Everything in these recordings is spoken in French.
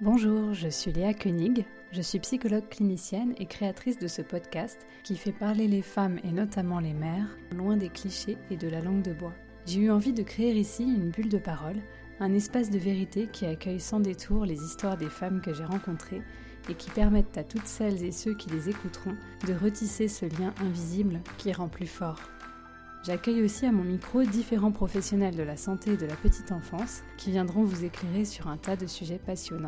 Bonjour, je suis Léa Koenig, je suis psychologue clinicienne et créatrice de ce podcast qui fait parler les femmes et notamment les mères loin des clichés et de la langue de bois. J'ai eu envie de créer ici une bulle de parole, un espace de vérité qui accueille sans détour les histoires des femmes que j'ai rencontrées et qui permettent à toutes celles et ceux qui les écouteront de retisser ce lien invisible qui rend plus fort. J'accueille aussi à mon micro différents professionnels de la santé et de la petite enfance qui viendront vous éclairer sur un tas de sujets passionnants.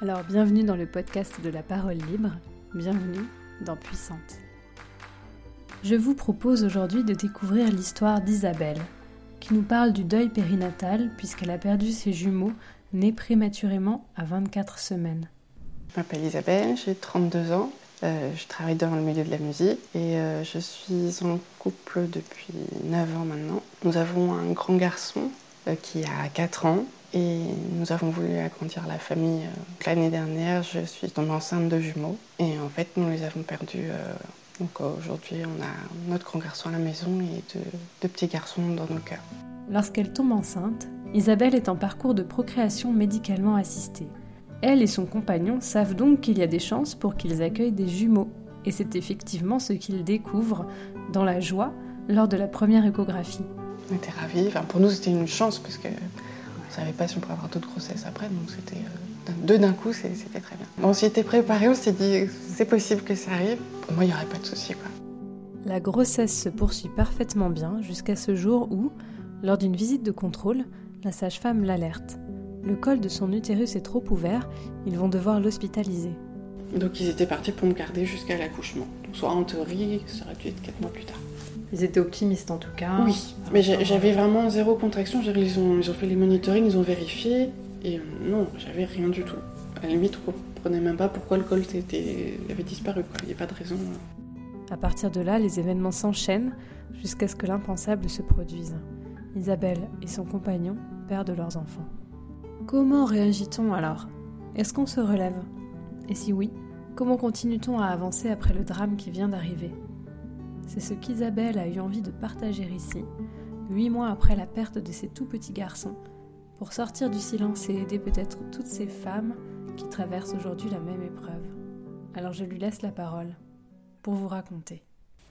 Alors bienvenue dans le podcast de la parole libre, bienvenue dans Puissante. Je vous propose aujourd'hui de découvrir l'histoire d'Isabelle, qui nous parle du deuil périnatal puisqu'elle a perdu ses jumeaux nés prématurément à 24 semaines. Je m'appelle Isabelle, j'ai 32 ans, euh, je travaille dans le milieu de la musique et euh, je suis en couple depuis 9 ans maintenant. Nous avons un grand garçon euh, qui a 4 ans et nous avons voulu agrandir la famille. L'année dernière, je suis tombée enceinte de jumeaux et en fait, nous les avons perdus. donc aujourd'hui, on a notre grand garçon à la maison et deux, petits garçons dans nos cœurs. Lorsqu'elle tombe enceinte, Isabelle est en parcours de procréation médicalement assistée. Elle et son compagnon savent donc qu'il y a des chances pour qu'ils accueillent des jumeaux. Et c'est effectivement ce qu'ils découvrent dans la joie lors de la première échographie. On était ravis. pour nous, c'était une chance parce que on savait pas si on pourrait avoir d'autres grossesses après. Donc c'était euh, deux d'un coup, c'était très bien. On s'y était préparé, on s'est dit c'est possible que ça arrive. Pour moi, il n'y aurait pas de souci. La grossesse se poursuit parfaitement bien jusqu'à ce jour où, lors d'une visite de contrôle, la sage-femme l'alerte. Le col de son utérus est trop ouvert, ils vont devoir l'hospitaliser. Donc ils étaient partis pour me garder jusqu'à l'accouchement. soit en théorie, ça aurait dû être 4 mois plus tard. Ils étaient optimistes en tout cas. Oui, mais j'avais vraiment zéro contraction. Ils ont, ils ont fait les monitorings, ils ont vérifié. Et euh, non, j'avais rien du tout. À la limite, on comprenait même pas pourquoi le col était, avait disparu. Il n'y a pas de raison. À partir de là, les événements s'enchaînent jusqu'à ce que l'impensable se produise. Isabelle et son compagnon perdent leurs enfants. Comment réagit-on alors? Est-ce qu'on se relève? Et si oui, comment continue-t-on à avancer après le drame qui vient d'arriver? C'est ce qu'Isabelle a eu envie de partager ici, huit mois après la perte de ses tout petits garçons, pour sortir du silence et aider peut-être toutes ces femmes qui traversent aujourd'hui la même épreuve. Alors je lui laisse la parole pour vous raconter.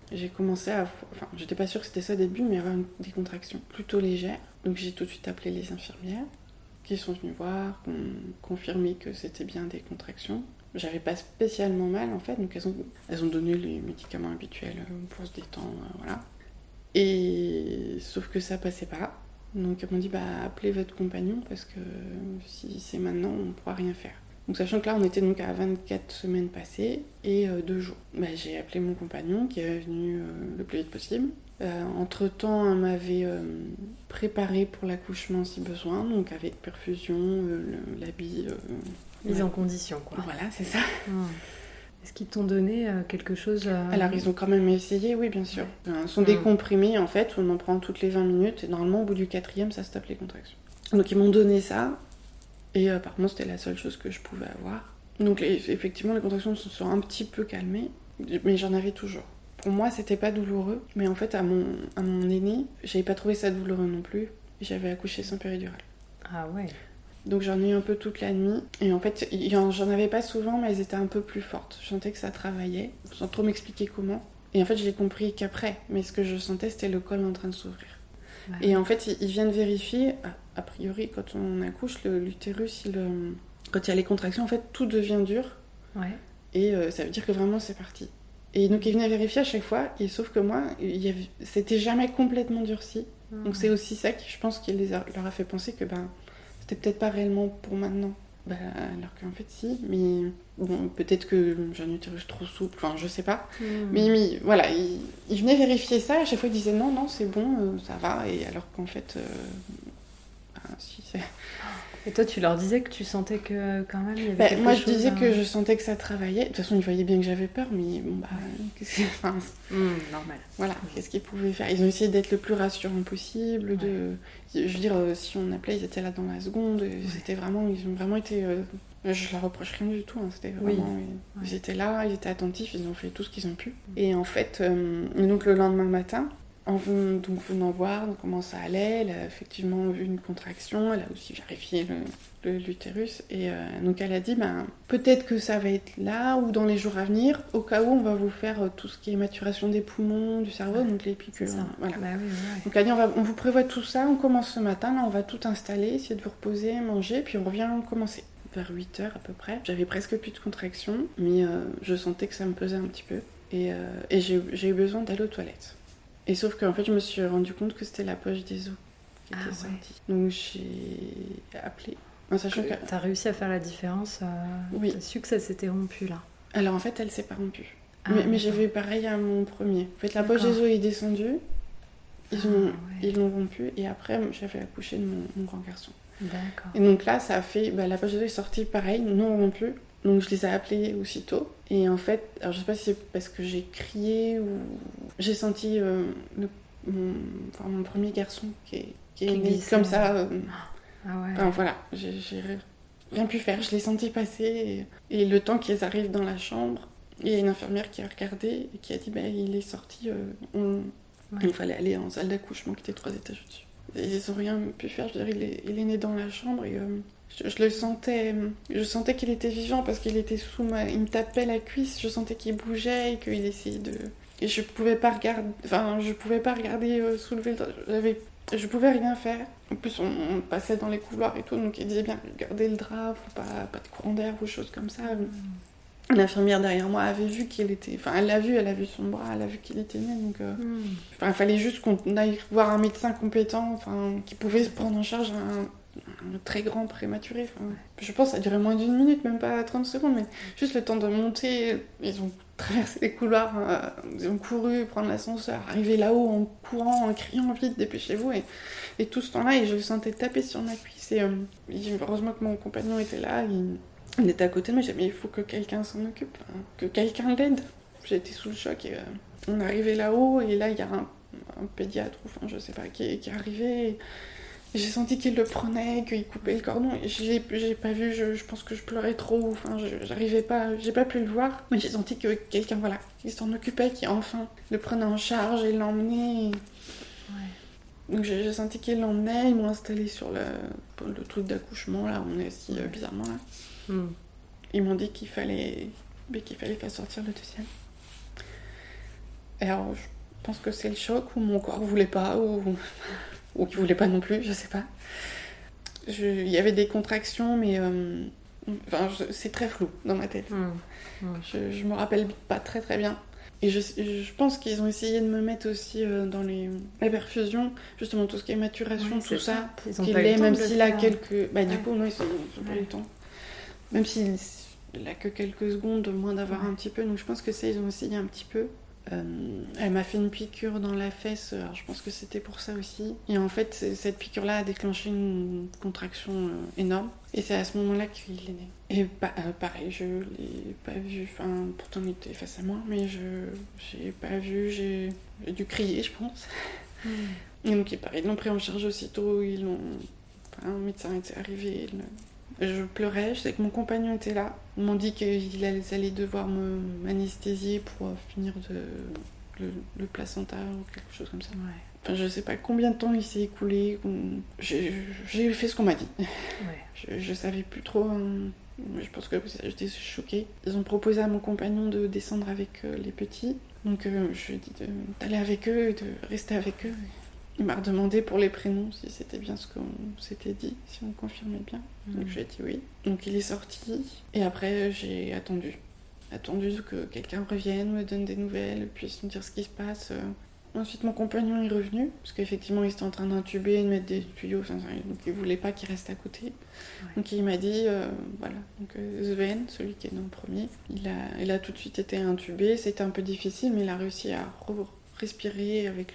J'ai commencé à. Enfin, j'étais pas sûre que c'était ça au début, mais avoir des contractions plutôt légères. Donc j'ai tout de suite appelé les infirmières qui sont venus voir, qui ont confirmé que c'était bien des contractions. J'avais pas spécialement mal en fait, donc elles ont, elles ont donné les médicaments habituels euh, pour se détendre, euh, voilà. Et sauf que ça passait pas. Donc elles m'ont dit bah appelez votre compagnon parce que si c'est maintenant on pourra rien faire. Donc sachant que là on était donc à 24 semaines passées et euh, deux jours. Bah, j'ai appelé mon compagnon qui est venu le plus vite possible. Euh, entre-temps, elle m'avait euh, préparé pour l'accouchement si besoin, donc avec perfusion, euh, l'habit. Mise en condition, quoi. Voilà, c'est ça. Hmm. Est-ce qu'ils t'ont donné quelque chose Alors, ils ont quand même essayé, oui, bien sûr. Ce sont hmm. comprimés, en fait, on en prend toutes les 20 minutes, et normalement, au bout du quatrième, ça stoppe les contractions. Donc, ils m'ont donné ça, et apparemment, c'était la seule chose que je pouvais avoir. Donc, effectivement, les contractions se sont un petit peu calmées, mais j'en avais toujours. Pour moi, c'était pas douloureux, mais en fait, à mon, à mon aîné, j'avais pas trouvé ça douloureux non plus. J'avais accouché sans péridurale. Ah ouais. Donc j'en ai eu un peu toute la nuit. Et en fait, j'en avais pas souvent, mais elles étaient un peu plus fortes. Je sentais que ça travaillait, sans trop m'expliquer comment. Et en fait, j'ai compris qu'après. Mais ce que je sentais, c'était le col en train de s'ouvrir. Et en fait, ils viennent vérifier, a priori, quand on accouche, l'utérus, euh, quand il y a les contractions, en fait, tout devient dur. Ouais. Et euh, ça veut dire que vraiment, c'est parti. Et donc, ils venaient vérifier à chaque fois, et sauf que moi, c'était jamais complètement durci. Donc, c'est aussi ça qui, je pense, qui les leur a fait penser que ben, c'était peut-être pas réellement pour maintenant. Ben, alors qu'en fait, si. Mais bon, peut-être que j'ai un utérus trop souple, enfin, je sais pas. Hmm. Mais, voilà, ils, venaient vérifier ça, à chaque fois, ils disaient non, non, c'est bon, euh, ça va. Et alors qu'en fait, euh, ben, si, c'est. Et toi, tu leur disais que tu sentais que quand même il y avait bah, quelque Moi, je disais que je sentais que ça travaillait. De toute façon, ils voyaient bien que j'avais peur, mais bon, bah, enfin, mmh, normal. Voilà, qu'est-ce qu'ils pouvaient faire? Ils ont essayé d'être le plus rassurant possible. De, je veux dire, euh, si on appelait, ils étaient là dans la seconde. C'était vraiment, ils ont vraiment été. Euh, je leur reproche rien du tout. Hein, c'était vraiment, ils, étaient là, ils étaient attentifs, ils ont fait tout ce qu'ils ont pu. Et en fait, euh, donc le lendemain matin, en donc venant voir comment ça allait, elle a effectivement vu une contraction, elle a aussi vérifié l'utérus, et euh, donc elle a dit ben, peut-être que ça va être là ou dans les jours à venir, au cas où on va vous faire euh, tout ce qui est maturation des poumons, du cerveau, donc les piqûres. Voilà. Bah donc elle a dit on, va, on, vous prévoit tout ça, on commence ce matin, là on va tout installer, essayer de vous reposer, manger, puis on revient commencer vers 8 heures à peu près. J'avais presque plus de contractions, mais euh, je sentais que ça me pesait un petit peu. Et, et j'ai eu besoin d'aller aux toilettes. Et sauf qu'en fait, je me suis rendu compte que c'était la poche des os qui était ah sortie. Donc j'ai appelé. En sachant que. T'as réussi à faire la différence euh, Oui. T'as su que ça s'était rompu là Alors en fait, elle s'est pas rompue. Ah, mais, j'ai vu pareil à mon premier. En fait, la poche des os est descendue. Ils ah, l'ont rompu et après j'avais accouché de mon, grand garçon. D'accord. Et donc là, ça a fait. Bah, la poche des os est sortie pareil, non rompue. Donc je les ai appelés aussitôt. Et en fait, alors je sais pas si c'est parce que j'ai crié ou j'ai senti euh, mon, premier garçon qui est, qui né comme ça. Euh, ah ouais. Enfin, voilà, j'ai rien pu faire. Je l'ai senti passer. Et, le temps qu'ils arrivent dans la chambre, il y a une infirmière qui a regardé et qui a dit ben, il est sorti. Euh, il fallait aller en salle d'accouchement qui était trois étages au-dessus. Ils n'ont rien pu faire. Je veux dire, il est, il est né dans la chambre et je, le sentais, je sentais qu'il était vivant parce qu'il était sous ma, il me tapait la cuisse, je sentais qu'il bougeait et qu'il essayait de, et je pouvais pas regarder, enfin je pouvais pas regarder euh, soulever le, j'avais, je pouvais rien faire. En plus on, passait dans les couloirs et tout, donc il disait bien gardez le drap, faut pas, pas de courant d'air ou choses comme ça. L'infirmière derrière moi avait vu qu'il était. Enfin, elle l'a vu, elle a vu son bras, elle a vu qu'il était né. Donc, euh, enfin, il fallait juste qu'on aille voir un médecin compétent, enfin, qui pouvait se prendre en charge un, un très grand prématuré. je pense que ça duré moins d'une minute, même pas 30 secondes, mais juste le temps de monter. Ils ont traversé les couloirs, euh, ils couru, prendre l'ascenseur, arriver là-haut en courant, en criant vite, dépêchez-vous. Et, tout ce temps-là, et je le sentais taper sur ma cuisse. Et euh, heureusement que mon compagnon était là, il, était à côté de moi, j'ai dit, mais il faut que quelqu'un s'en occupe, que quelqu'un l'aide. J'étais sous le choc et euh, on arrivé là-haut, et là, il y a un, pédiatre, enfin, je sais pas, qui est arrivé. J'ai senti qu'il le prenait, qu'il coupait le cordon. J'ai, pas vu, je, pense que je pleurais trop. Enfin, j'arrivais pas, j'ai pas pu le voir. Mais j'ai senti que quelqu'un, voilà, qui s'en occupait, qui enfin le prenait en charge et l'emmenait. Donc j'ai, senti qu'il l'emmenait. Ils m'ont installé sur le, le truc d'accouchement, là, on est assis euh, bizarrement là. Hmm. Ils m'ont dit qu'il fallait, qu'il fallait faire sortir le deuxième. alors, je pense que c'est le choc, ou mon corps voulait pas, ou ou qui voulait pas non plus, je sais pas. Il y avait des contractions, mais euh, enfin, c'est très flou dans ma tête. Mmh. Mmh. Je, je, me rappelle pas très très bien. Et je, je pense qu'ils ont essayé de me mettre aussi euh, dans les, la perfusion, justement tout ce qui est maturation, tout ça, Ils ont pas même s'il a quelques. Bah, du coup, non, ils n'ont pas eu le temps. Même s'il a que quelques secondes, moins d'avoir un petit peu. Donc je pense que ça, ils ont essayé un petit peu. Euh, elle m'a fait une piqûre dans la fesse, alors je pense que c'était pour ça aussi. Et en fait, cette piqûre-là a déclenché une contraction euh, énorme. Et c'est à ce moment-là qu'il est né. Et euh, pareil, je l'ai pas vu, enfin, pourtant il était face à moi, mais je j'ai pas vu, j'ai dû crier, je pense. Hmm. Et donc, pareil, ils l'ont pris en charge aussitôt, ils l'ont. Enfin, un médecin était arrivé, je pleurais, je sais que mon compagnon était là. Ils m'ont dit qu'ils allaient devoir m'anesthésier pour euh, finir de, le, placenta ou quelque chose comme ça. Enfin, je sais pas combien de temps il s'est écoulé. J'ai fait ce qu'on m'a dit. Je, je, savais plus trop. Hein. Je pense que j'étais choquée. Ils ont proposé à mon compagnon de descendre avec euh, les petits. Donc euh, je lui ai dit d'aller avec eux, de rester avec eux. Il m'a redemandé pour les prénoms si c'était bien ce qu'on s'était dit, si on confirmait bien. Donc mhm. j'ai dit oui. Donc il est sorti et après j'ai attendu. Attendu que quelqu'un revienne, me donne des nouvelles, puisse me dire ce qui se passe. Ensuite mon compagnon est revenu, parce qu'effectivement il était en train d'intuber, de mettre des tuyaux, donc il voulait pas qu'il reste à côté. Donc il m'a dit, euh, voilà, donc euh, Sven, celui qui est dans le premier, il a, il a tout de suite été intubé, c'était un peu difficile, mais il a réussi à respirer avec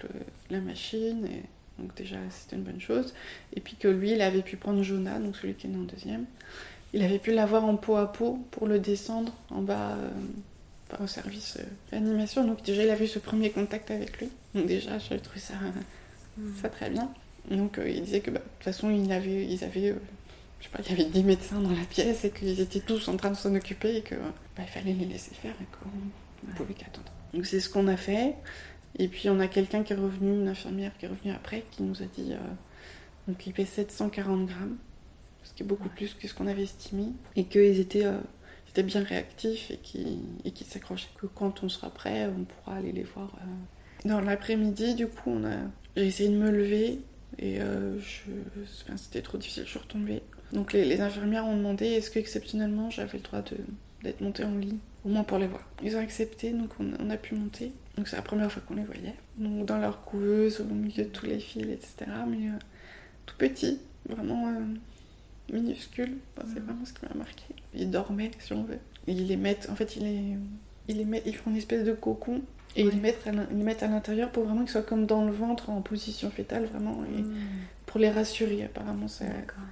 la machine. Et, donc déjà, c'était une bonne chose. Et puis que lui, il avait pu prendre Jonah, donc celui qui est né en deuxième. Il avait pu l'avoir en peau à peau pour le descendre en bas euh, au service euh, réanimation. Donc déjà, il a vu ce premier contact avec lui. Donc déjà, j'ai trouvé ça, ça très bien. Donc euh, il disait que bah, de toute façon, il avait, ils avaient... je sais pas, il y avait 10 médecins dans la pièce et qu'ils étaient tous en train de s'en occuper et qu'il bah, fallait les laisser faire et qu'on ne pouvait qu'attendre. Donc c'est ce qu'on a fait. Et puis on a quelqu'un qui est revenu, une infirmière qui est revenue après, qui nous a dit donc il pèse 740 grammes, ce qui est beaucoup plus que ce qu'on avait estimé, et qu'ils étaient, étaient bien réactifs et qu'ils s'accrochaient. Que quand on sera prêt, on pourra aller les voir. Dans l'après-midi, du coup, a... j'ai essayé de me lever et enfin, c'était trop difficile, je suis retombée. Donc les, les infirmières ont demandé est-ce que exceptionnellement j'avais le droit d'être montée en lit au moins pour les voir. Ils ont accepté, donc on, a pu monter. Donc c'est la première fois qu'on les voyait. Donc dans leur couveuse, au milieu de tous les fils, etc. Mais euh, tout petit, vraiment euh, minuscule. c'est mm. vraiment ce qui m'a marqué. Ils dormaient, si on veut. ils les mettent, en fait, ils les, ils les mettent, ils font une espèce de cocon. Et ils, les mettent à, ils mettent à l'intérieur pour vraiment qu'ils soient comme dans le ventre, en position fétale, vraiment. Et mm. pour les rassurer, apparemment. D'accord.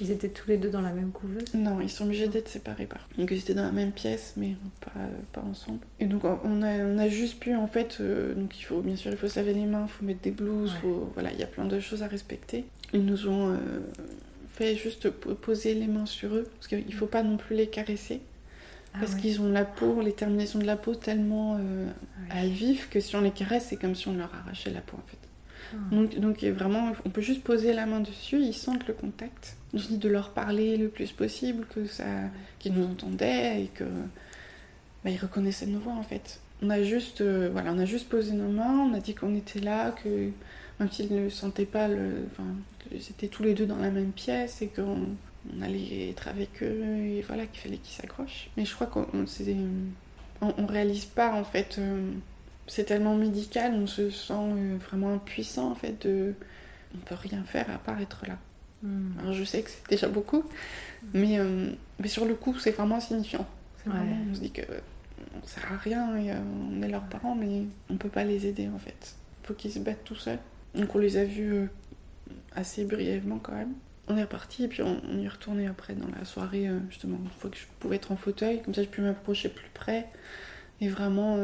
Ils étaient tous les deux dans la même couveuse Non, ils sont obligés d'être séparés par. Donc ils étaient dans la même pièce, mais pas, pas ensemble. Et donc on a, on a juste pu en fait, euh, donc il faut bien sûr il faut se laver les mains, il faut mettre des blouses, voilà, il y a plein de choses à respecter. Ils nous ont euh, fait juste poser les mains sur eux, parce qu'il faut pas non plus les caresser. Ah parce qu'ils ont la peau, les terminaisons de la peau tellement euh, à vif que si on les caresse, c'est comme si on leur arrachait la peau en fait. Ah. Donc, donc vraiment, on peut juste poser la main dessus, ils sentent le contact. Dit de leur parler le plus possible, que ça, qu'ils nous entendaient et que bah, ils reconnaissaient nos voix en fait. On a juste, euh, voilà, juste posé nos mains, on a dit qu'on était là, que même s'ils ne sentaient pas, le, enfin, étaient tous les deux dans la même pièce et qu'on on allait être avec eux et voilà qu'il fallait qu'ils s'accrochent. Mais je crois qu'on on, on, réalise pas en fait. Euh, c'est tellement médical, on se sent euh, vraiment impuissant en fait de, on peut rien faire à part être là. Hmm. Alors je sais que c'est déjà beaucoup, mais, euh, mais sur le coup, c'est vraiment insignifiant. Vraiment, on se dit que on sert à rien, et, euh, on est leurs parents, mais on peut pas les aider en fait. Il faut qu'ils se battent tout seuls. Donc on les a vus euh, assez brièvement quand même. On est reparti et puis on, y est retourné après dans la soirée, justement, une fois que je pouvais être en fauteuil, comme ça je peux m'approcher plus près. Et vraiment,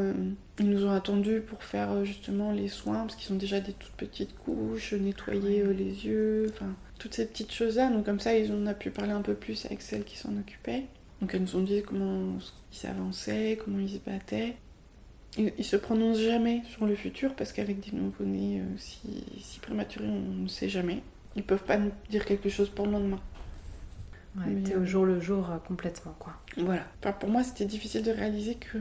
ils nous ont attendus pour faire justement les soins, parce qu'ils ont déjà des toutes petites couches, nettoyer les yeux, enfin toutes ces petites choses-là. Donc comme ça, ils, on a pu parler un peu plus avec celles qui s'en occupaient. Donc elles nous ont dit comment ils s'avançaient, comment ils se battaient. Ils, ils se prononcent jamais sur le futur parce qu'avec des nouveau-nés euh, si, si, prématurés, on ne sait jamais. Ils peuvent pas nous dire quelque chose pour le lendemain. Ouais, t'es au euh, jour le jour euh, complètement, quoi. Voilà. Enfin, pour moi, c'était difficile de réaliser que,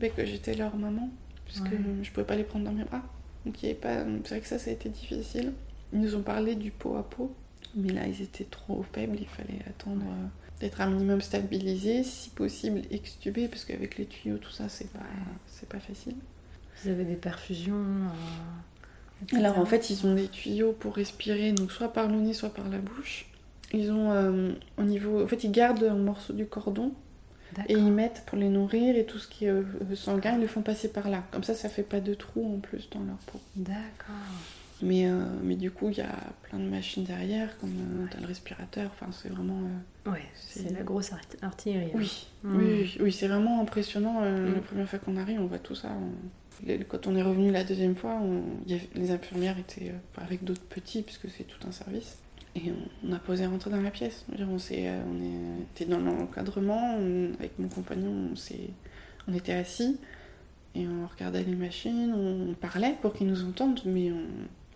ben, que j'étais leur maman, puisque je pouvais pas les prendre dans mes bras. Donc, il pas... c'est vrai que ça, ça a été difficile. Ils nous ont parlé du pot à pot, mais là ils étaient trop faibles, il fallait attendre euh, d'être un minimum stabilisé, si possible extubé, parce qu'avec les tuyaux, tout ça, c'est pas, c'est pas facile. Vous avez des perfusions euh, Alors en fait, ils ont des tuyaux pour respirer, donc soit par le nez, soit par la bouche. Ils ont euh, au niveau. En fait, ils gardent un morceau du cordon et ils mettent pour les nourrir et tout ce qui est sanguin, ils le font passer par là. Comme ça, ça fait pas de trous en plus dans leur peau. D'accord. Mais, euh, mais du coup, il y a plein de machines derrière, comme euh, le respirateur. Enfin, c'est vraiment. Euh, ouais, c'est la grosse artillerie. Hein. Oui, mmh. oui, oui, c'est vraiment impressionnant. Mmh. La première fois qu'on arrive, on voit tout ça. Quand on est revenu la deuxième fois, les infirmières étaient avec d'autres petits, puisque c'est tout un service. Et on, a posé rentrer dans la pièce. on, on était dans l'encadrement, avec mon compagnon, on, on était assis. Et on regardait les machines, on parlait pour qu'ils nous entendent, mais on,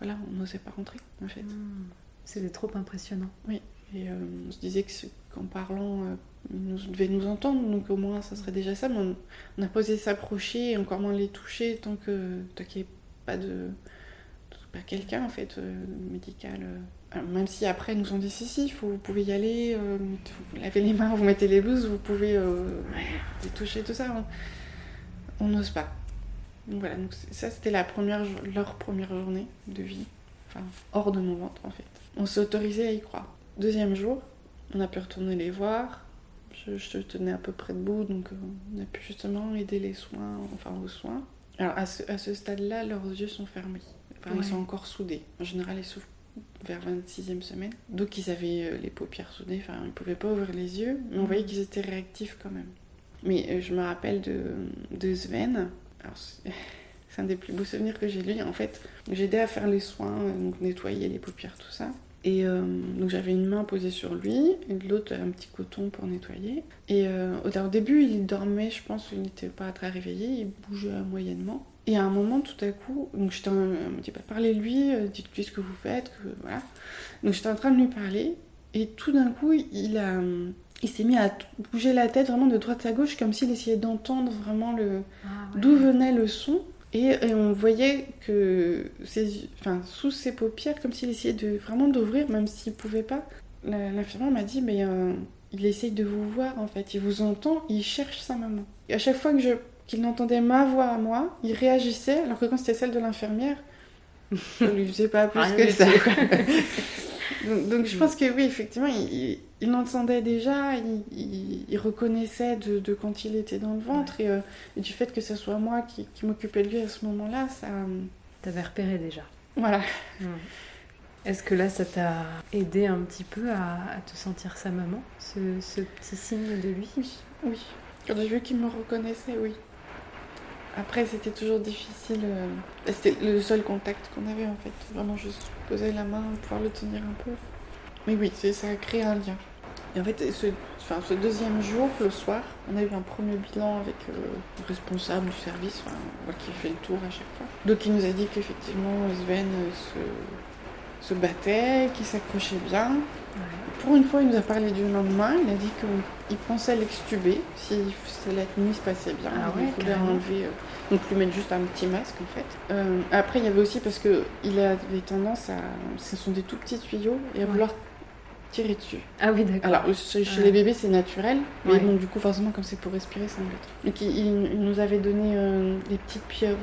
voilà, on n'osait pas rentrer en fait. Hmm. C'était trop impressionnant. Oui, et euh, on se disait qu'en parlant, euh, ils nous, devaient nous entendre, donc au moins ça serait déjà ça, mais on, a posé s'approcher et encore moins les toucher tant que tant qu'il n'y ait pas de pas quelqu'un en fait euh, médical. même si après ils nous ont dit si si, faut, vous pouvez y aller, vous lavez les mains, vous mettez les blouses, vous pouvez les toucher tout ça. On n'ose pas. Donc voilà, donc ça c'était la première, leur première journée de vie, enfin hors de mon ventre en fait. On s'est autorisé à y croire. Deuxième jour, on a pu retourner les voir. Je, je tenais à peu près debout, donc euh, on a pu justement aider les soins, enfin aux soins. Alors à ce, à ce stade-là, leurs yeux sont fermés. Enfin, Ils sont encore soudés. En général, ils s'ouvrent vers 26e semaine. Donc ils avaient euh, les paupières soudées, enfin ils pouvaient pas ouvrir les yeux, mais on voyait qu'ils étaient réactifs quand même. Mais euh, je me rappelle de, de Sven, c'est un des plus beaux souvenirs que j'ai lui. En fait, j'ai aidé à faire les soins, donc nettoyer les paupières, tout ça. Et euh, donc j'avais une main posée sur lui, et l'autre un petit coton pour nettoyer. Et euh, au, début, il dormait, je pense, il n'était pas très réveillé, il bougeait moyennement. Et à un moment, tout à coup, donc j'étais, me dit, bah, parlez-lui, dites-lui ce que vous faites, voilà. Donc j'étais en train de lui parler, et tout d'un coup, il a, il s'est mis à bouger la tête vraiment de droite à gauche, comme s'il essayait d'entendre vraiment le, ah d'où venait le son. Et, on voyait que ses, enfin, sous ses paupières, comme s'il essayait de, vraiment d'ouvrir, même s'il pouvait pas. L'infirmière m'a dit, mais euh, il essaye de vous voir en fait, il vous entend, il cherche sa maman. Et à chaque fois que je, qu'il entendait ma voix à moi, il réagissait, alors que quand c'était celle de l'infirmière, je lui faisais pas plus que ça. donc, je pense que oui, effectivement, il, il l'entendait déjà, il, reconnaissait de, quand il était dans le ventre euh, et, du fait que ce soit moi qui, m'occupais de lui à ce moment-là, ça. T'avais repéré déjà. Voilà. Est-ce que là, ça t'a aidé un petit peu à, te sentir sa maman, ce, petit signe de lui? Oui, oui. Quand j'ai vu qu'il me reconnaissait, oui. Après, c'était toujours difficile. Euh, c'était le seul contact qu'on avait en fait. Vraiment, juste poser la main, pouvoir le tenir un peu. Mais oui, ça a créé un lien. Et en fait, ce, enfin, ce deuxième jour, le soir, on a eu un premier bilan avec euh, le responsable du service, qui fait le tour à chaque fois. Donc il nous a dit qu'effectivement Sven euh, se, se battait, qu'il s'accrochait bien. Pour une fois, il nous a parlé du lendemain. Il a dit qu'il pensait l'extuber si la nuit se passait bien. Ah il pouvait enlever, euh, donc lui mettre juste un petit masque en fait. après, il y avait aussi parce qu'il avait tendance à, ce sont des tout petits tuyaux et à vouloir tirer dessus. Ah oui, d'accord. Alors, chez, les bébés, c'est naturel, mais bon, du coup, forcément, comme c'est pour respirer, c'est embêtant. Donc, il, nous avait donné euh, des petites pieuvres.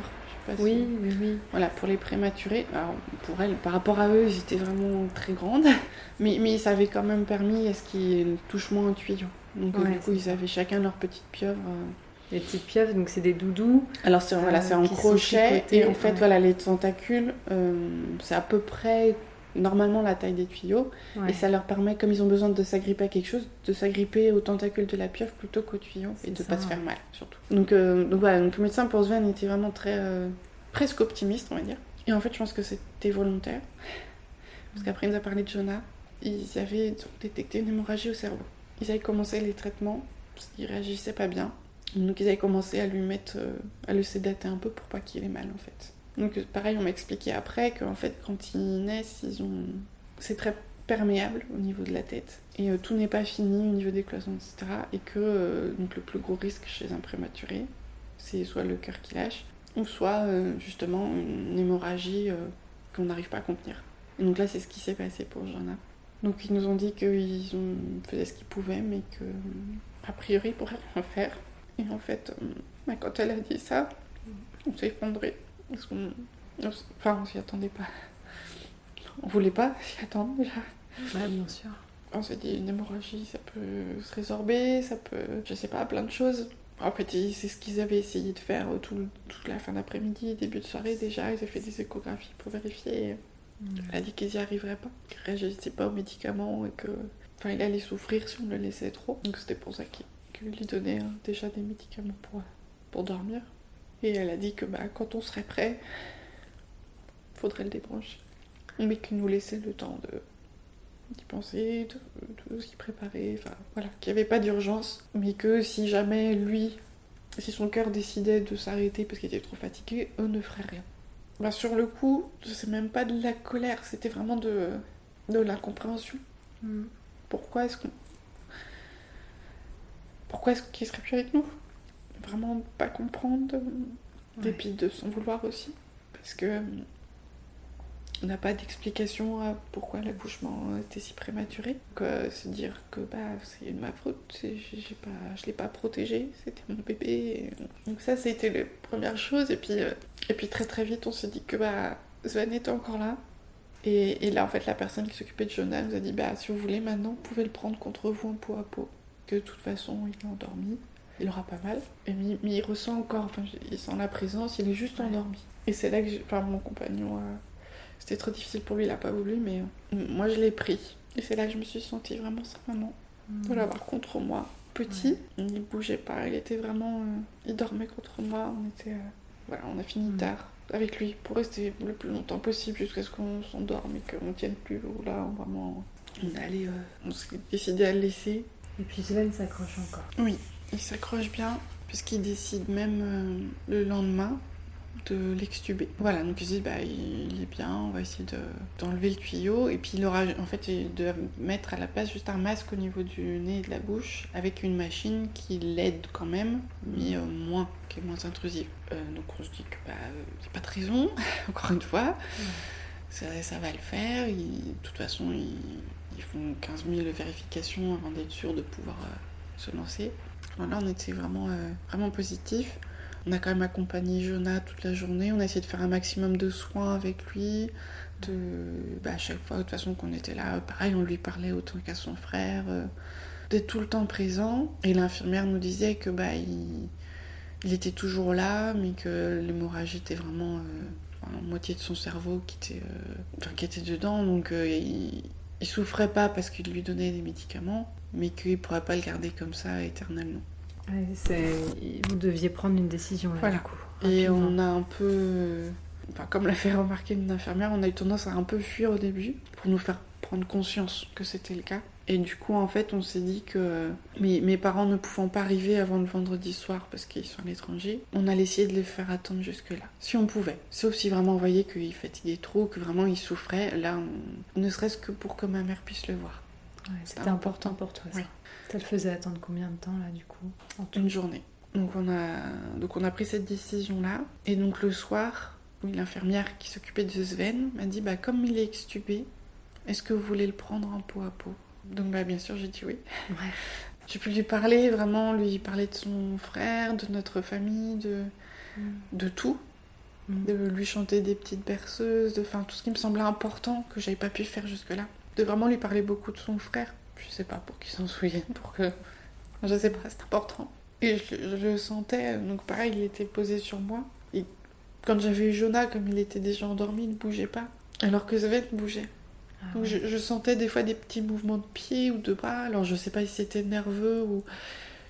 Oui, oui, oui. Voilà, pour les prématurés. Alors, pour elles, par rapport à eux, ils étaient vraiment très grandes, mais, mais ça avait quand même permis à ce qu'ils touchent moins un tuyau. Donc, euh, du coup, ils avaient chacun leur petite pieuvre. Euh. Les petites pieuvres, donc c'est des doudous. Alors c'est voilà, c'est en crochet et en fait voilà les tentacules, c'est à peu près normalement la taille des tuyaux. Et ça leur permet, comme ils ont besoin de s'agripper à quelque chose, de s'agripper aux tentacules de la pieuvre plutôt qu'au tuyau et de ne pas se faire mal surtout. Donc, euh, donc voilà, donc le médecin pour Sven était vraiment très euh, presque optimiste, on va dire. Et en fait, je pense que c'était volontaire. Parce qu'après, il nous a parlé de Jonah. Ils avaient détecté une hémorragie au cerveau. Ils avaient commencé les traitements parce qu'il réagissait pas bien. Donc ils avaient commencé à lui mettre, euh, à le sédater un peu pour pas qu'il ait mal en fait. Donc pareil, on m'a expliqué après qu'en fait quand ils naissent, ils ont... c'est très perméable au niveau de la tête et euh, tout n'est pas fini au niveau des cloisons, etc. Et que euh, donc le plus gros risque chez un prématuré, c'est soit le cœur qui lâche ou soit euh, justement une hémorragie qu'on n'arrive pas à contenir. Et donc là, c'est ce qui s'est passé pour Jana. Donc ils nous ont dit qu'ils fait ce qu'ils pouvaient, mais que a priori ils pourraient rien faire. Et en fait, bah, quand elle a dit ça, on s'est effondré. Parce qu'on. Enfin, on s'y attendait pas. On voulait pas s'y attendre déjà. Ouais, bien sûr. On s'est dit, une hémorragie, ça peut se résorber, ça peut. Je sais pas, plein de choses. En fait, c'est ce qu'ils avaient essayé de faire tout, toute la fin d'après-midi, début de soirée déjà. Ils avaient fait des échographies pour vérifier. Elle a dit qu'ils n'y arriveraient pas, qu'ils réagissaient pas aux médicaments et que. Enfin, il allait souffrir si on le laissait trop. Donc c'était pour ça qu'il lui donnait hein, déjà des médicaments pour, pour dormir. Et elle a dit que bah, quand on serait prêt, faudrait le débrancher. Mais qu'il nous laissait le temps de d'y penser, de, de s'y préparer, enfin voilà, qu'il n'y avait pas d'urgence, mais que si jamais lui, si son cœur décidait de s'arrêter parce qu'il était trop fatigué, eux ne feraient rien. Bah sur le coup, c'est même pas de la colère, c'était vraiment de, de l'incompréhension. Mm. Pourquoi est-ce qu'on... Pourquoi est-ce qu'il serait plus avec nous? Vraiment pas comprendre, et puis de s'en vouloir aussi, parce que on n'a pas d'explication à pourquoi l'accouchement était si prématuré. Donc, euh, se dire que bah, c'est ma faute, j'ai pas, je l'ai pas protégé, c'était mon bébé. Donc ça, c'était la première chose. Et puis, euh, et puis très très vite, on s'est dit que bah, Sven était encore là. Et, et, là, en fait, la personne qui s'occupait de Jonah nous a dit bah, si vous voulez, maintenant, vous pouvez le prendre contre vous en peau à peau. Que de toute façon, il est endormi il aura pas mal. Et, mais, il ressent encore, enfin, il sent la présence, il est juste endormi. Et c'est là que, enfin, mon compagnon, euh, c'était trop difficile pour lui, il a pas voulu, mais euh, moi je l'ai pris. Et c'est là que je me suis sentie vraiment sa maman, de l'avoir contre moi. Petit, il il bougeait pas, il était vraiment, euh, il dormait contre moi. On était, voilà, on a fini tard. avec lui pour rester le plus longtemps possible jusqu'à ce qu'on s'endorme et qu'on tienne plus. Là, vraiment, on est allé, on s'est décidé à le laisser. Et puis Sven s'accroche encore. Oui, il s'accroche bien puisqu'il décide même le lendemain de l'extuber. Voilà, donc ils disent bah il est bien, on va essayer d'enlever le tuyau et puis il aura en fait de mettre à la place juste un masque au niveau du nez et de la bouche avec une machine qui l'aide quand même, mais euh, moins, qui est moins intrusive. Euh, donc on se dit que bah il n'y a pas de raison, encore une fois, ça, ça, va le faire. de toute façon ils, font 15 000 vérifications avant d'être sûr de pouvoir euh, se lancer. Voilà, on était vraiment, vraiment positif. On a quand même accompagné Jonah toute la journée. On a essayé de faire un maximum de soins avec lui. De, bah, à chaque fois, de toute façon, qu'on était là, pareil, on lui parlait autant qu'à son frère. Euh, d'être tout le temps présent. Et l'infirmière nous disait que bah, il, était toujours là, mais que l'hémorragie était vraiment euh, la moitié de son cerveau qui était, euh, qui était dedans. Donc il, il souffrait pas parce qu'il lui donnait des médicaments, mais qu'il pourrait pas le garder comme ça éternellement vous deviez prendre une décision là, du coup. Et on a un peu, enfin, comme l'a fait remarquer une infirmière, on a eu tendance à un peu fuir au début pour nous faire prendre conscience que c'était le cas. Et du coup, en fait, on s'est dit que mes, mes, parents ne pouvant pas arriver avant le vendredi soir parce qu'ils sont à l'étranger, on allait essayer de les faire attendre jusque-là. Si on pouvait. Sauf si vraiment on voyait qu'ils fatiguaient trop, que vraiment ils souffraient, là, ne serait-ce que pour que ma mère puisse le voir. C'était important pour toi, ça. Ça le faisait attendre combien de temps, là, du coup Une journée. Donc on, a... donc on a pris cette décision-là. Et donc le soir, l'infirmière qui s'occupait de Sven m'a dit, bah, comme il est extubé, est-ce que vous voulez le prendre en peau à peau? Donc bah, bien sûr, j'ai dit oui. Ouais. J'ai pu lui parler, vraiment, lui parler de son frère, de notre famille, de, mm. de tout. Mm. De lui chanter des petites berceuses, de enfin, tout ce qui me semblait important que j'avais pas pu faire jusque-là de vraiment lui parler beaucoup de son frère. Je sais pas, pour qu'il s'en souvienne, pour que. Je sais pas, c'est important. Et je, le sentais, donc pareil, il était posé sur moi. Et quand j'avais eu Jonah, comme il était déjà endormi, il ne bougeait pas. Alors que Sven bougeait. Ah donc je, sentais des fois des petits mouvements de pied ou de bras. Alors je sais pas si c'était nerveux ou.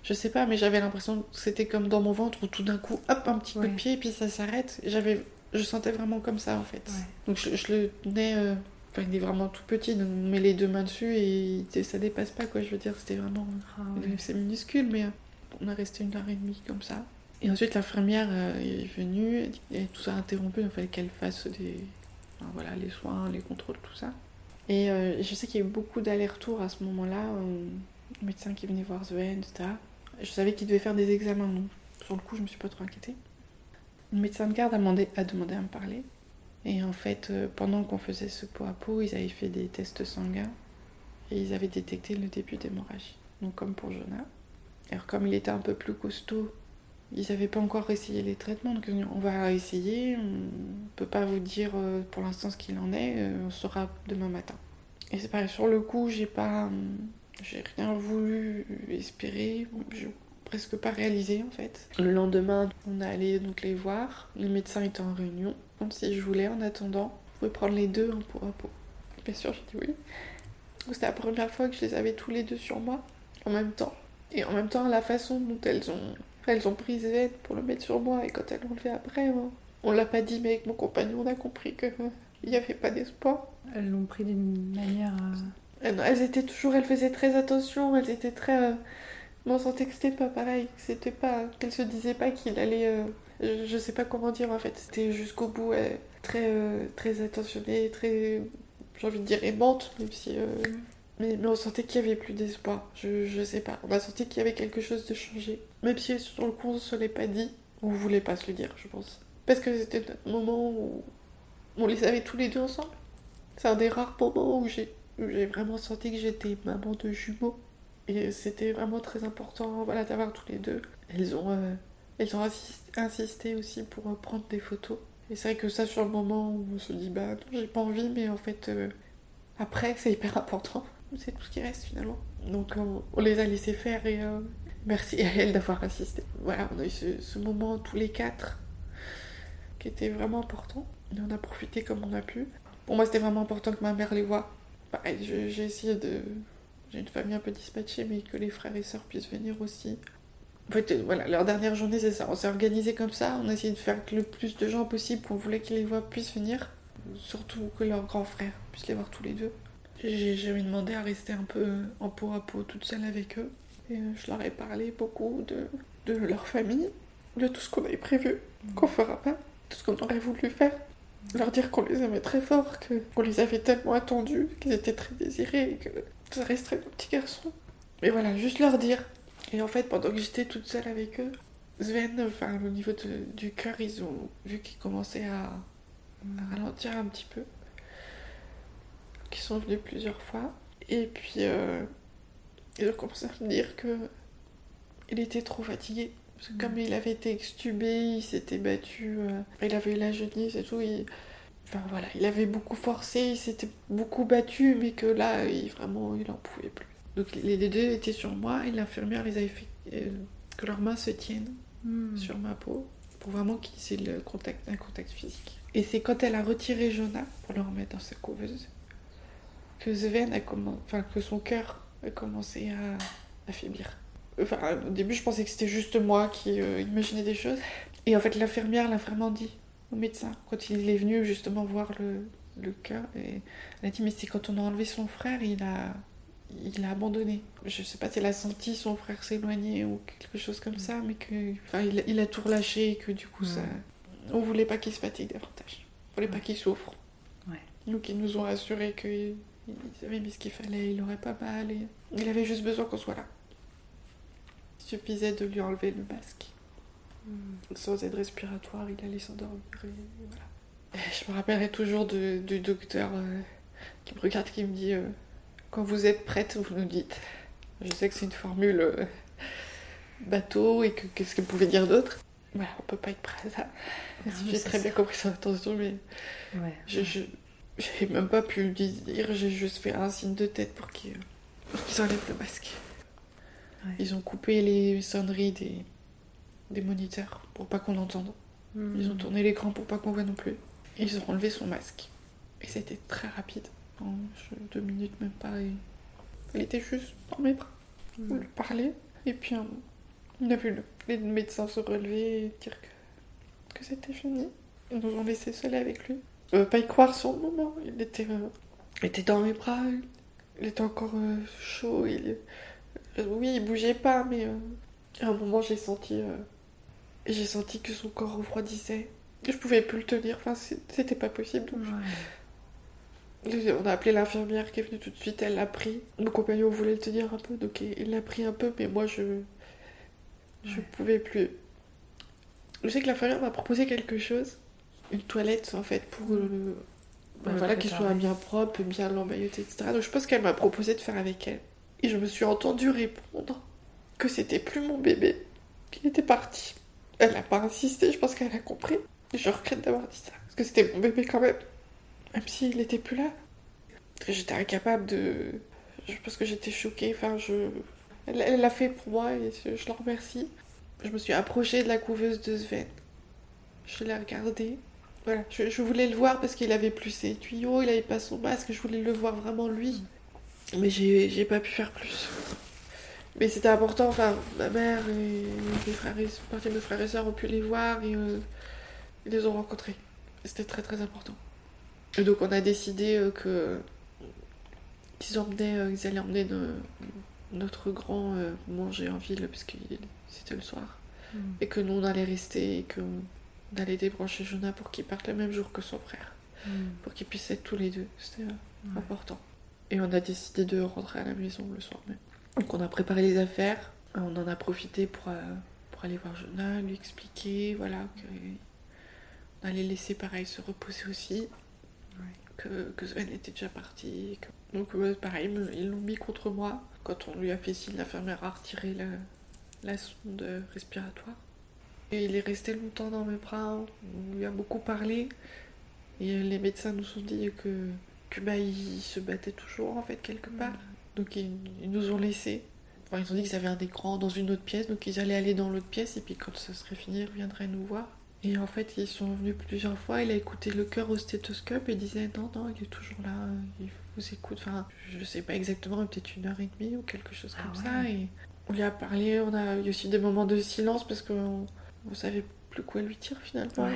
Je sais pas, mais j'avais l'impression que c'était comme dans mon ventre où tout d'un coup, hop, un petit coup de pied et puis ça s'arrête. J'avais. Je sentais vraiment comme ça en fait. Donc je, le tenais. Euh, Enfin, il est vraiment tout petit, donc on met les deux mains dessus et ça dépasse pas, quoi. Je veux dire, c'était vraiment. Ah c'est minuscule, mais euh, on a resté une heure et demie comme ça. Et ensuite, l'infirmière euh, est venue, et tout ça a interrompu, il fallait qu'elle fasse des. voilà, les soins, les contrôles, tout ça. Et euh, je sais qu'il y a eu beaucoup d'allers-retours à ce moment-là, un médecin qui venait voir Sven, etc. Je savais qu'il devait faire des examens, donc sur le coup, je me suis pas trop inquiétée. Le médecin de garde a demandé, a demandé à me parler. Et en fait, euh, pendant qu'on faisait ce pot à pot, ils avaient fait des tests sanguins et ils avaient détecté le début d'hémorragie. Donc comme pour Jonah. Alors comme il était un peu plus costaud, ils n'avaient pas encore essayé les traitements. Donc on va essayer, on ne peut pas vous dire euh, pour l'instant ce qu'il en est, euh, on saura demain matin. Et c'est pareil, sur le coup, j'ai pas. J'ai rien voulu espérer, presque pas réalisé en fait. Le lendemain, on est allé donc les voir, le médecin était en réunion si je voulais en attendant. Je pouvais prendre les deux un pot à pot. Bien sûr, j'ai dit oui. C'était la première fois que je les avais tous les deux sur moi, en même temps. Et en même temps, la façon dont elles ont, elles ont pris Z pour le mettre sur moi, et quand elles l'ont fait après, hein, on l'a pas dit, mais avec mon compagnon, on a compris qu'il euh, n'y avait pas d'espoir. Elles l'ont pris d'une manière. Euh, elles, étaient toujours, elles faisaient très attention, elles étaient très. Euh, on sentait que c'était pas pareil, c'était pas. Qu'elles se disaient pas qu'il allait je sais pas comment dire en fait. C'était jusqu'au bout très, euh, très attentionné, très, j'ai envie de dire aimante, même si. Euh, mais, mais, on sentait qu'il y avait plus d'espoir. Je, je sais pas. On a senti qu'il y avait quelque chose de changé. Même si sur le coup on se l'est pas dit, on voulait pas se le dire, je pense. Parce que c'était notre moment où on les avait tous les deux ensemble. C'est un des rares moments où j'ai vraiment senti que j'étais maman de jumeaux. Et c'était vraiment très important voilà, d'avoir tous les deux. Elles ont, euh, elles ont insisté aussi pour euh, prendre des photos. Et c'est vrai que ça, sur le moment où on se dit, bah non, j'ai pas envie, mais en fait, euh, après, c'est hyper important. C'est tout ce qui reste finalement. Donc, on, les a laissés faire et merci à elles d'avoir assisté. Voilà, on a eu ce, moment tous les quatre qui était vraiment important. Et on a profité comme on a pu. Pour moi, c'était vraiment important que ma mère les voie. Pareil, j'ai essayé de. J'ai une famille un peu dispatchée, mais que les frères et sœurs puissent venir aussi En fait, euh, voilà, leur dernière journée, c'est ça. On s'est organisé comme ça. On a essayé de faire que le plus de gens possible qu'on voulait qu'ils les voient puissent venir. Surtout que leurs grands frères puissent les voir tous les deux. J'ai jamais demandé à rester un peu en peau à peau toute seule avec eux. Et euh, je leur ai parlé beaucoup de, de leur famille, de tout ce qu'on avait prévu, qu'on fera pas, tout ce qu'on aurait voulu faire. Leur dire qu'on les aimait très fort, que- qu'on les avait tellement attendus, qu'ils étaient très désirés et que ça resterait nos petits garçons. Et voilà, juste leur dire. Et en fait, pendant que j'étais toute seule avec eux, Sven, enfin, au niveau de- du cœur, ils ont vu qu'ils commençaient à, à ralentir un petit peu. Qui sont venus plusieurs fois. Et puis, euh, ils ont commencé à me dire que il était trop fatigué. Parce que comme il avait été extubé, il s'était battu, euh, il avait eu la jaunisse et tout, il... Enfin voilà, il avait beaucoup forcé, il s'était beaucoup battu, mais que là, il, vraiment, il en pouvait plus. Donc les deux étaient sur moi et l'infirmière les avait fait euh, que leurs mains se tiennent Hmm. sur ma peau pour vraiment qu'ils aient le contact, un contact physique. Et c'est quand elle a retiré Jonah pour le remettre dans sa couveuse que Sven a commencé, enfin que son cœur a commencé à, à faiblir. Enfin, au début, je pensais que c'était juste moi qui euh, imaginais des choses. Et en fait, l'infirmière l'a vraiment dit au médecin quand il est venu justement voir le, le cœur. Et elle a dit mais c'est quand on a enlevé son frère, il a il a abandonné. Je sais pas si elle a senti son frère s'éloigner ou quelque chose comme ça, mais que enfin, il, a- il a tout relâché et que du coup ça on voulait pas qu'il se fatigue davantage. On voulait pas qu'il souffre. Ouais. Donc ils nous ont assuré qu'ils avaient mis ce qu'il fallait, il aurait pas mal et il avait juste besoin qu'on soit là. Il suffisait de lui enlever le masque. Sans aide respiratoire, il allait s'endormir et voilà. Et je me rappellerai toujours du docteur euh, qui me regarde, qui me dit euh, Quand vous êtes prête, vous nous dites. Je sais que c'est une formule euh, bateau et que qu'est-ce qu'elle pouvait dire d'autre. Voilà, on peut pas être prêt à ça. J'ai très ça. bien compris son intention, mais Ouais. je, je- j'ai même pas pu lui dire, j'ai juste fait un signe de tête pour qu'ils enlèvent le masque. Ouais. Ils ont coupé les sonneries des, des moniteurs pour pas qu'on l'entende. Hmm. Ils ont tourné l'écran pour pas qu'on voit non plus. Ils ont enlevé son masque. Et c'était très rapide. En deux minutes même pas. Et... Il était juste dans mes bras. On lui parlait. Et puis euh, on a vu le- les médecins se relever et dire que, que c'était fini. Ils nous ont laissé seuls avec lui. Euh, pas y croire sur le moment. Il était, euh, il était dans mes bras. Il était encore euh, chaud. Il... oui, il bougeait pas, mais à un moment j'ai senti. Euh, j'ai senti que son corps refroidissait. Je pouvais plus le tenir. Enfin, c'était pas possible. Donc, Ouais. on a appelé l'infirmière qui est venue tout de suite, elle l'a pris. Mon compagnon voulait le tenir un peu, donc il l'a pris un peu, mais moi je. Je Ouais. pouvais plus. Je sais que l'infirmière m'a proposé quelque chose. Une toilette en fait pour le. Pour le voilà, qu'il soit bien propre, bien l'emmailloté, etc. Donc je pense qu'elle m'a proposé de faire avec elle. Et je me suis entendue répondre que c'était plus mon bébé, qu'il était parti. Elle n'a pas insisté, je pense qu'elle a compris. Je regrette d'avoir dit ça. Parce que c'était mon bébé quand même. Même s'il n'était plus là. J'étais incapable de. Je pense que j'étais choquée. Enfin, je. Elle l'a fait pour moi et je, la remercie. Je me suis approchée de la couveuse de Sven. Je l'ai regardé. Voilà, je, voulais le voir parce qu'il avait plus ses tuyaux, il avait pas son masque, je voulais le voir vraiment lui. Mais j'ai pas pu faire plus. Mais c'était important, enfin, ma mère et mes frères et, partie de mes frères et sœurs ont pu les voir et euh, ils les ont rencontrés. C'était très très important. Et donc on a décidé euh, que qu'ils emmenaient, euh, ils allaient emmener no- notre grand manger en ville parce que c'était le soir. Hmm. Et que nous on allait rester et qu'on allait débrancher Jonah pour qu'il parte le même jour que son frère. Hmm. Pour qu'ils puissent être tous les deux. C'était Ouais. important. Et on a décidé de rentrer à la maison le soir même. Donc on a préparé les affaires. On en a profité pour, euh, pour aller voir Jonah, lui expliquer, voilà, qu'on allait laisser pareil se reposer aussi. Que, que Sven était déjà parti. que- Donc euh, pareil, ils l'ont mis contre moi. Quand on lui a fait signe, l'infirmière a retiré la, la sonde respiratoire. Et il est resté longtemps dans mes bras, on lui a beaucoup parlé. Et euh, les médecins nous ont dit que, que bah, il se battait toujours en fait quelque part. Donc ils, ils nous ont laissés. Enfin, ils ont dit qu'ils avaient un écran dans une autre pièce, donc ils allaient aller dans l'autre pièce et puis quand ça serait fini, ils reviendraient nous voir. Et en fait, ils sont venus plusieurs fois, il a écouté le cœur au stéthoscope et disait non, non, il est toujours là, il vous écoute. Enfin, je sais pas exactement, peut-être une heure et demie ou quelque chose Ah comme ouais. ça. Et On lui a parlé, on a eu aussi des moments de silence parce qu'on ne savait plus quoi lui dire finalement.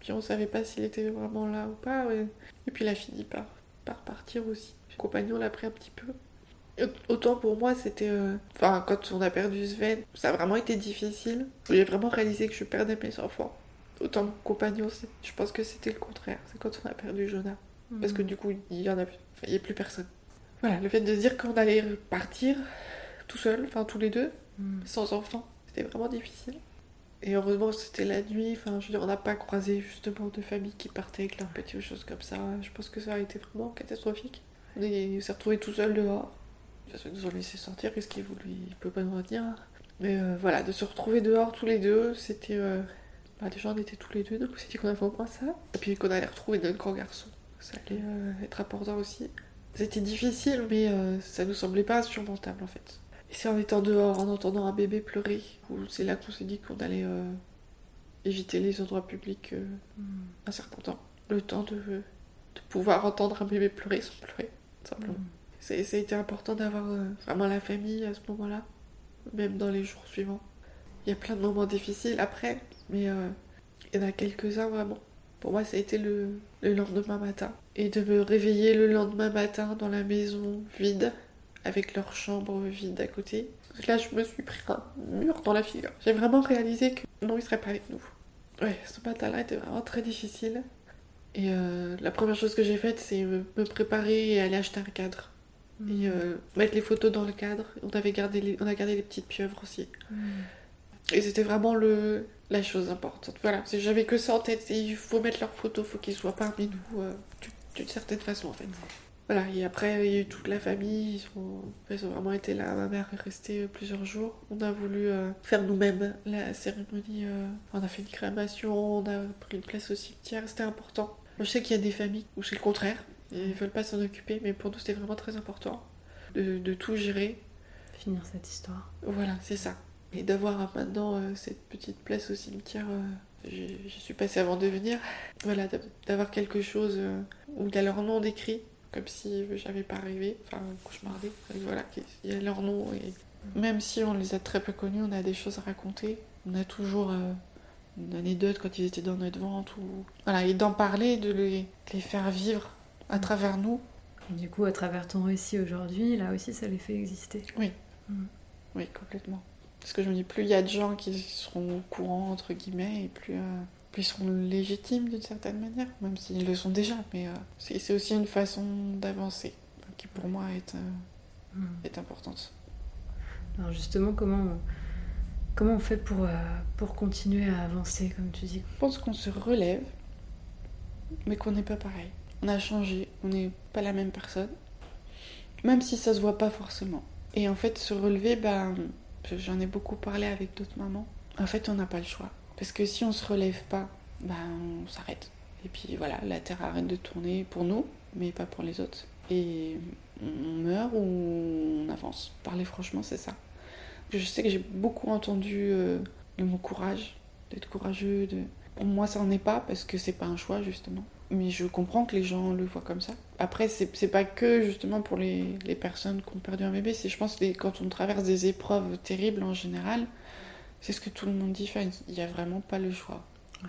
Puis on savait pas s'il était vraiment là ou pas. Et puis il a fini par, par partir aussi. Compagnon l'a pris un petit peu. Autant pour moi, c'était. Euh, enfin, quand on a perdu Sven, ça a vraiment été difficile. J'ai vraiment réalisé que je perdais mes enfants. Autant mon compagnon, je pense que c'était le contraire. C'est quand on a perdu Jonah. Parce que mhm. du coup, il y en a plus. il n'y a plus personne. Voilà, le fait de se dire qu'on allait partir tout seul, enfin tous les deux, mhm. sans enfants, c'était vraiment difficile. Et heureusement, c'était la nuit. Enfin, je veux dire, on n'a pas croisé justement de familles qui partaient avec leurs petits ou choses comme ça. Je pense que ça a été vraiment catastrophique. On s'est retrouvés tout seul dehors. Ils nous ont laissé sortir, qu'est-ce qu'il voulait Il peut pas nous retenir. Mais euh, voilà, de se retrouver dehors tous les deux, c'était. Euh... Bah, déjà, on était tous les deux, donc on s'est dit qu'on avait au moins ça. Et puis qu'on allait retrouver notre grand garçon. Ça allait euh, être important aussi. C'était difficile, mais euh, ça nous semblait pas insurmontable en fait. Et c'est en étant dehors, en entendant un bébé pleurer, c'est là qu'on s'est dit qu'on allait éviter les endroits publics hmm. un certain temps. Le temps de, de, pouvoir entendre un bébé pleurer sans pleurer, simplement. Hmm. Ça, a été important d'avoir euh, vraiment la famille à ce moment-là, même dans les jours suivants. Il y a plein de moments difficiles après, mais euh, il y en a quelques-uns vraiment. Pour moi, ça a été le, le, lendemain matin. Et de me réveiller le lendemain matin dans la maison vide, avec leur chambre vide à côté. Là, je me suis pris un mur dans la figure. J'ai vraiment réalisé que non, ils seraient pas avec nous. Ouais, ce matin-là était vraiment très difficile. Et euh, la première chose que j'ai faite, c'est me préparer et aller acheter un cadre et euh, mettre les photos dans le cadre. On, avait gardé on a gardé les petites pieuvres aussi. Mm. Et c'était vraiment le, la chose importante. Voilà, j'avais que ça en tête. il faut mettre leurs photos, il faut qu'ils soient parmi nous euh, d'une certaine façon en fait. Voilà, et après il y a eu toute la famille, ils, sont, ils ont vraiment été là. Ma mère est restée euh, plusieurs jours. On a voulu faire nous-mêmes la cérémonie. on a fait une crémation, on a pris une place au cimetière, c'était important. je sais qu'il y a des familles où c'est le contraire. Ils veulent pas s'en occuper, mais pour nous c'était vraiment très important de, de, tout gérer. Finir cette histoire. Voilà, c'est ça. Et d'avoir maintenant euh, cette petite place au cimetière, euh, je suis passée avant de venir. Voilà, d'avoir quelque chose euh, où il y a leur nom décrit, comme si j'avais pas rêvé, enfin cauchemardé. Et voilà, il y a leur nom. Et même si on les a très peu connus, on a des choses à raconter. On a toujours une anecdote quand ils étaient dans notre vente. Ou... Voilà, et d'en parler, de les, de les faire vivre à travers nous. du coup, à travers ton récit aujourd'hui, là aussi, ça les fait exister. Oui. Mm. Oui, complètement. Parce que je me dis, plus il y a de gens qui seront au courant, entre guillemets, et plus, euh, plus ils seront légitimes d'une certaine manière, même s'ils le sont déjà. Mais euh, c'est aussi une façon d'avancer qui, pour moi, est, euh, mm. est importante. Alors, justement, comment on, comment on fait pour, pour continuer à avancer, comme tu dis? Je pense qu'on se relève, mais qu'on n'est pas pareil on a changé, on n'est pas la même personne, même si ça se voit pas forcément. Et en fait, se relever, ben, j'en ai beaucoup parlé avec d'autres mamans. En fait, on n'a pas le choix. Parce que si on se relève pas, ben, on s'arrête. Et puis voilà, la Terre arrête de tourner pour nous, mais pas pour les autres. Et on meurt ou on avance. Parler franchement, c'est ça. Je sais que j'ai beaucoup entendu euh, le mot courage, d'être courageux. Pour moi, ça n'en est pas parce que c'est pas un choix, justement. Mais je comprends que les gens le voient comme ça. Après, c'est pas que justement pour les, les, personnes qui ont perdu un bébé, c'est je pense que quand on traverse des épreuves terribles en général, c'est ce que tout le monde dit, il n'y a vraiment pas le choix.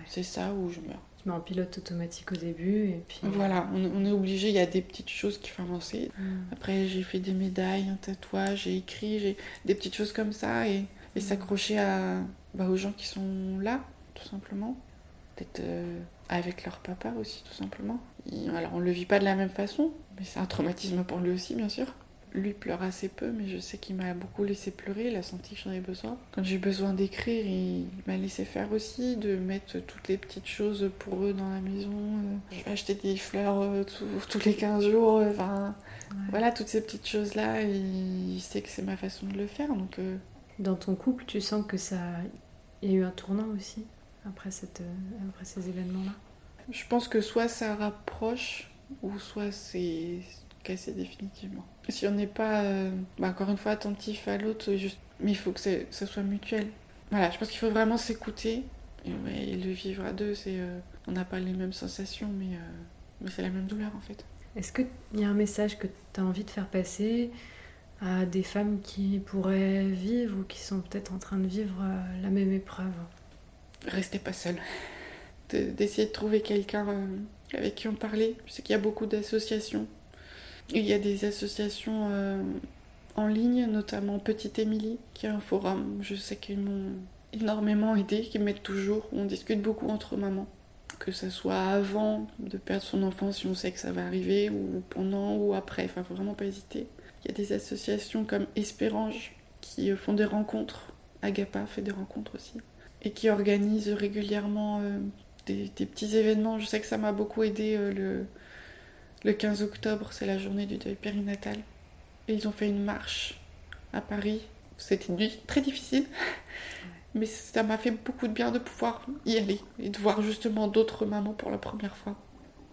C'est ça ou je meurs. Tu mets en pilote automatique au début et puis... Voilà, on, est obligé, il y a des petites choses qui font avancer. Mm. Après, j'ai fait des médailles, un tatouage, j'ai écrit, j'ai des petites choses comme ça et, et mm. s'accrocher à, bah, aux gens qui sont là, tout simplement. Peut-être... Euh, avec leur papa aussi, tout simplement. alors, on le vit pas de la même façon, mais c'est un traumatisme pour lui aussi, bien sûr. Lui pleure assez peu, mais je sais qu'il m'a beaucoup laissé pleurer, il a senti que j'en avais besoin. Quand j'ai besoin d'écrire, il m'a laissé faire aussi, de mettre toutes les petites choses pour eux dans la maison. Je vais acheter des fleurs euh, tous les 15 jours, euh, enfin... Voilà, toutes ces petites choses-là, il sait que c'est ma façon de le faire, donc... Euh. Dans ton couple, tu sens que ça... Il y a eu un tournant aussi après, cette, euh, après ces événements-là? Je pense que soit ça rapproche, ou soit c'est cassé définitivement. Si on n'est pas, euh, bah, encore une fois, attentif à l'autre, juste... mais il faut que ça soit mutuel. Voilà, je pense qu'il faut vraiment s'écouter et, le vivre à deux. C'est, euh, on n'a pas les mêmes sensations, mais, mais c'est la même douleur en fait. Est-ce qu'il y a un message que tu as envie de faire passer à des femmes qui pourraient vivre ou qui sont peut-être en train de vivre euh, la même épreuve? Restez pas seul. D'essayer de, trouver quelqu'un euh, avec qui en parler. Je sais qu'il y a beaucoup d'associations. Il y a des associations euh, en ligne, notamment Petite Émilie, qui est un forum. Je sais qu'ils m'ont énormément aidé, qu'ils m'aident toujours. On discute beaucoup entre mamans. Que ce soit avant de perdre son enfant, si on sait que ça va arriver, ou pendant ou après. Enfin, faut vraiment pas hésiter. Il y a des associations comme Espérange qui font des rencontres. Agapa fait des rencontres aussi. Et qui organisent régulièrement euh, des, petits événements. Je sais que ça m'a beaucoup aidé euh, le, le 15 octobre, c'est la journée du deuil périnatal. Ils ont fait une marche à Paris. C'était très difficile, mais ça m'a fait beaucoup de bien de pouvoir y aller et de voir justement d'autres mamans pour la première fois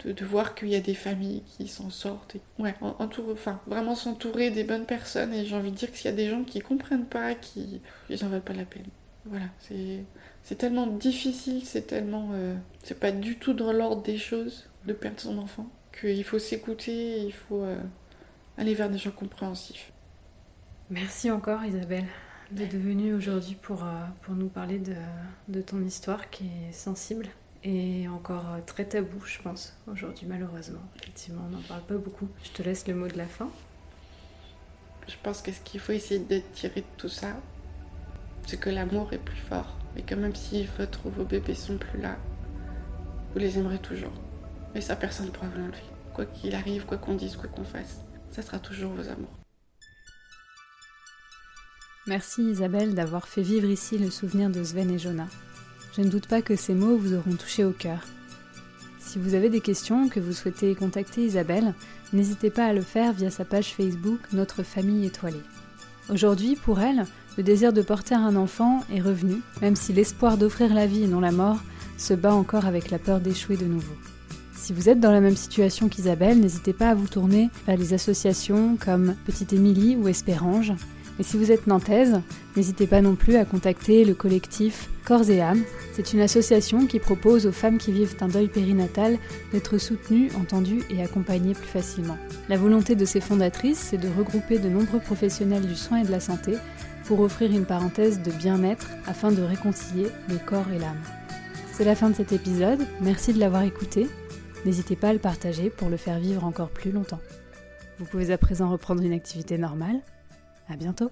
de, voir qu'il y a des familles qui s'en sortent. Et, ouais, enfin, vraiment s'entourer des bonnes personnes. Et j'ai envie de dire que s'il y a des gens qui comprennent pas, qui ils en veulent pas la peine. Voilà, c'est, c'est tellement difficile, c'est tellement. Euh, c'est pas du tout dans l'ordre des choses de perdre son enfant qu'il faut s'écouter, il faut euh, aller vers des gens compréhensifs. Merci encore Isabelle d'être venue aujourd'hui pour, euh, pour nous parler de, de ton histoire qui est sensible et encore euh, très tabou, je pense, aujourd'hui, malheureusement. Effectivement, on n'en parle pas beaucoup. Je te laisse le mot de la fin. Je pense que ce qu'il faut essayer de tirer de tout ça, c'est que l'amour est plus fort. Et que même si votre, vos bébés sont plus là, vous les aimerez toujours. Et ça, personne ne pourra vous l'enlever. Quoi qu'il arrive, quoi qu'on dise, quoi qu'on fasse, ça sera toujours vos amours. Merci Isabelle d'avoir fait vivre ici le souvenir de Sven et Jonah. Je ne doute pas que ces mots vous auront touché au cœur. Si vous avez des questions, que vous souhaitez contacter Isabelle, n'hésitez pas à le faire via sa page Facebook Notre Famille Étoilée. Aujourd'hui, pour elle, le désir de porter un enfant est revenu, même si l'espoir d'offrir la vie et non la mort se bat encore avec la peur d'échouer de nouveau. Si vous êtes dans la même situation qu'Isabelle, n'hésitez pas à vous tourner vers des associations comme Petite Émilie ou Espérange, et si vous êtes nantaise, n'hésitez pas non plus à contacter le collectif Corps et âme. C'est une association qui propose aux femmes qui vivent un deuil périnatal d'être soutenues, entendues et accompagnées plus facilement. La volonté de ces fondatrices, c'est de regrouper de nombreux professionnels du soin et de la santé pour offrir une parenthèse de bien-être afin de réconcilier le corps et l'âme. C'est la fin de cet épisode, merci de l'avoir écouté. N'hésitez pas à le partager pour le faire vivre encore plus longtemps. Vous pouvez à présent reprendre une activité normale à bientôt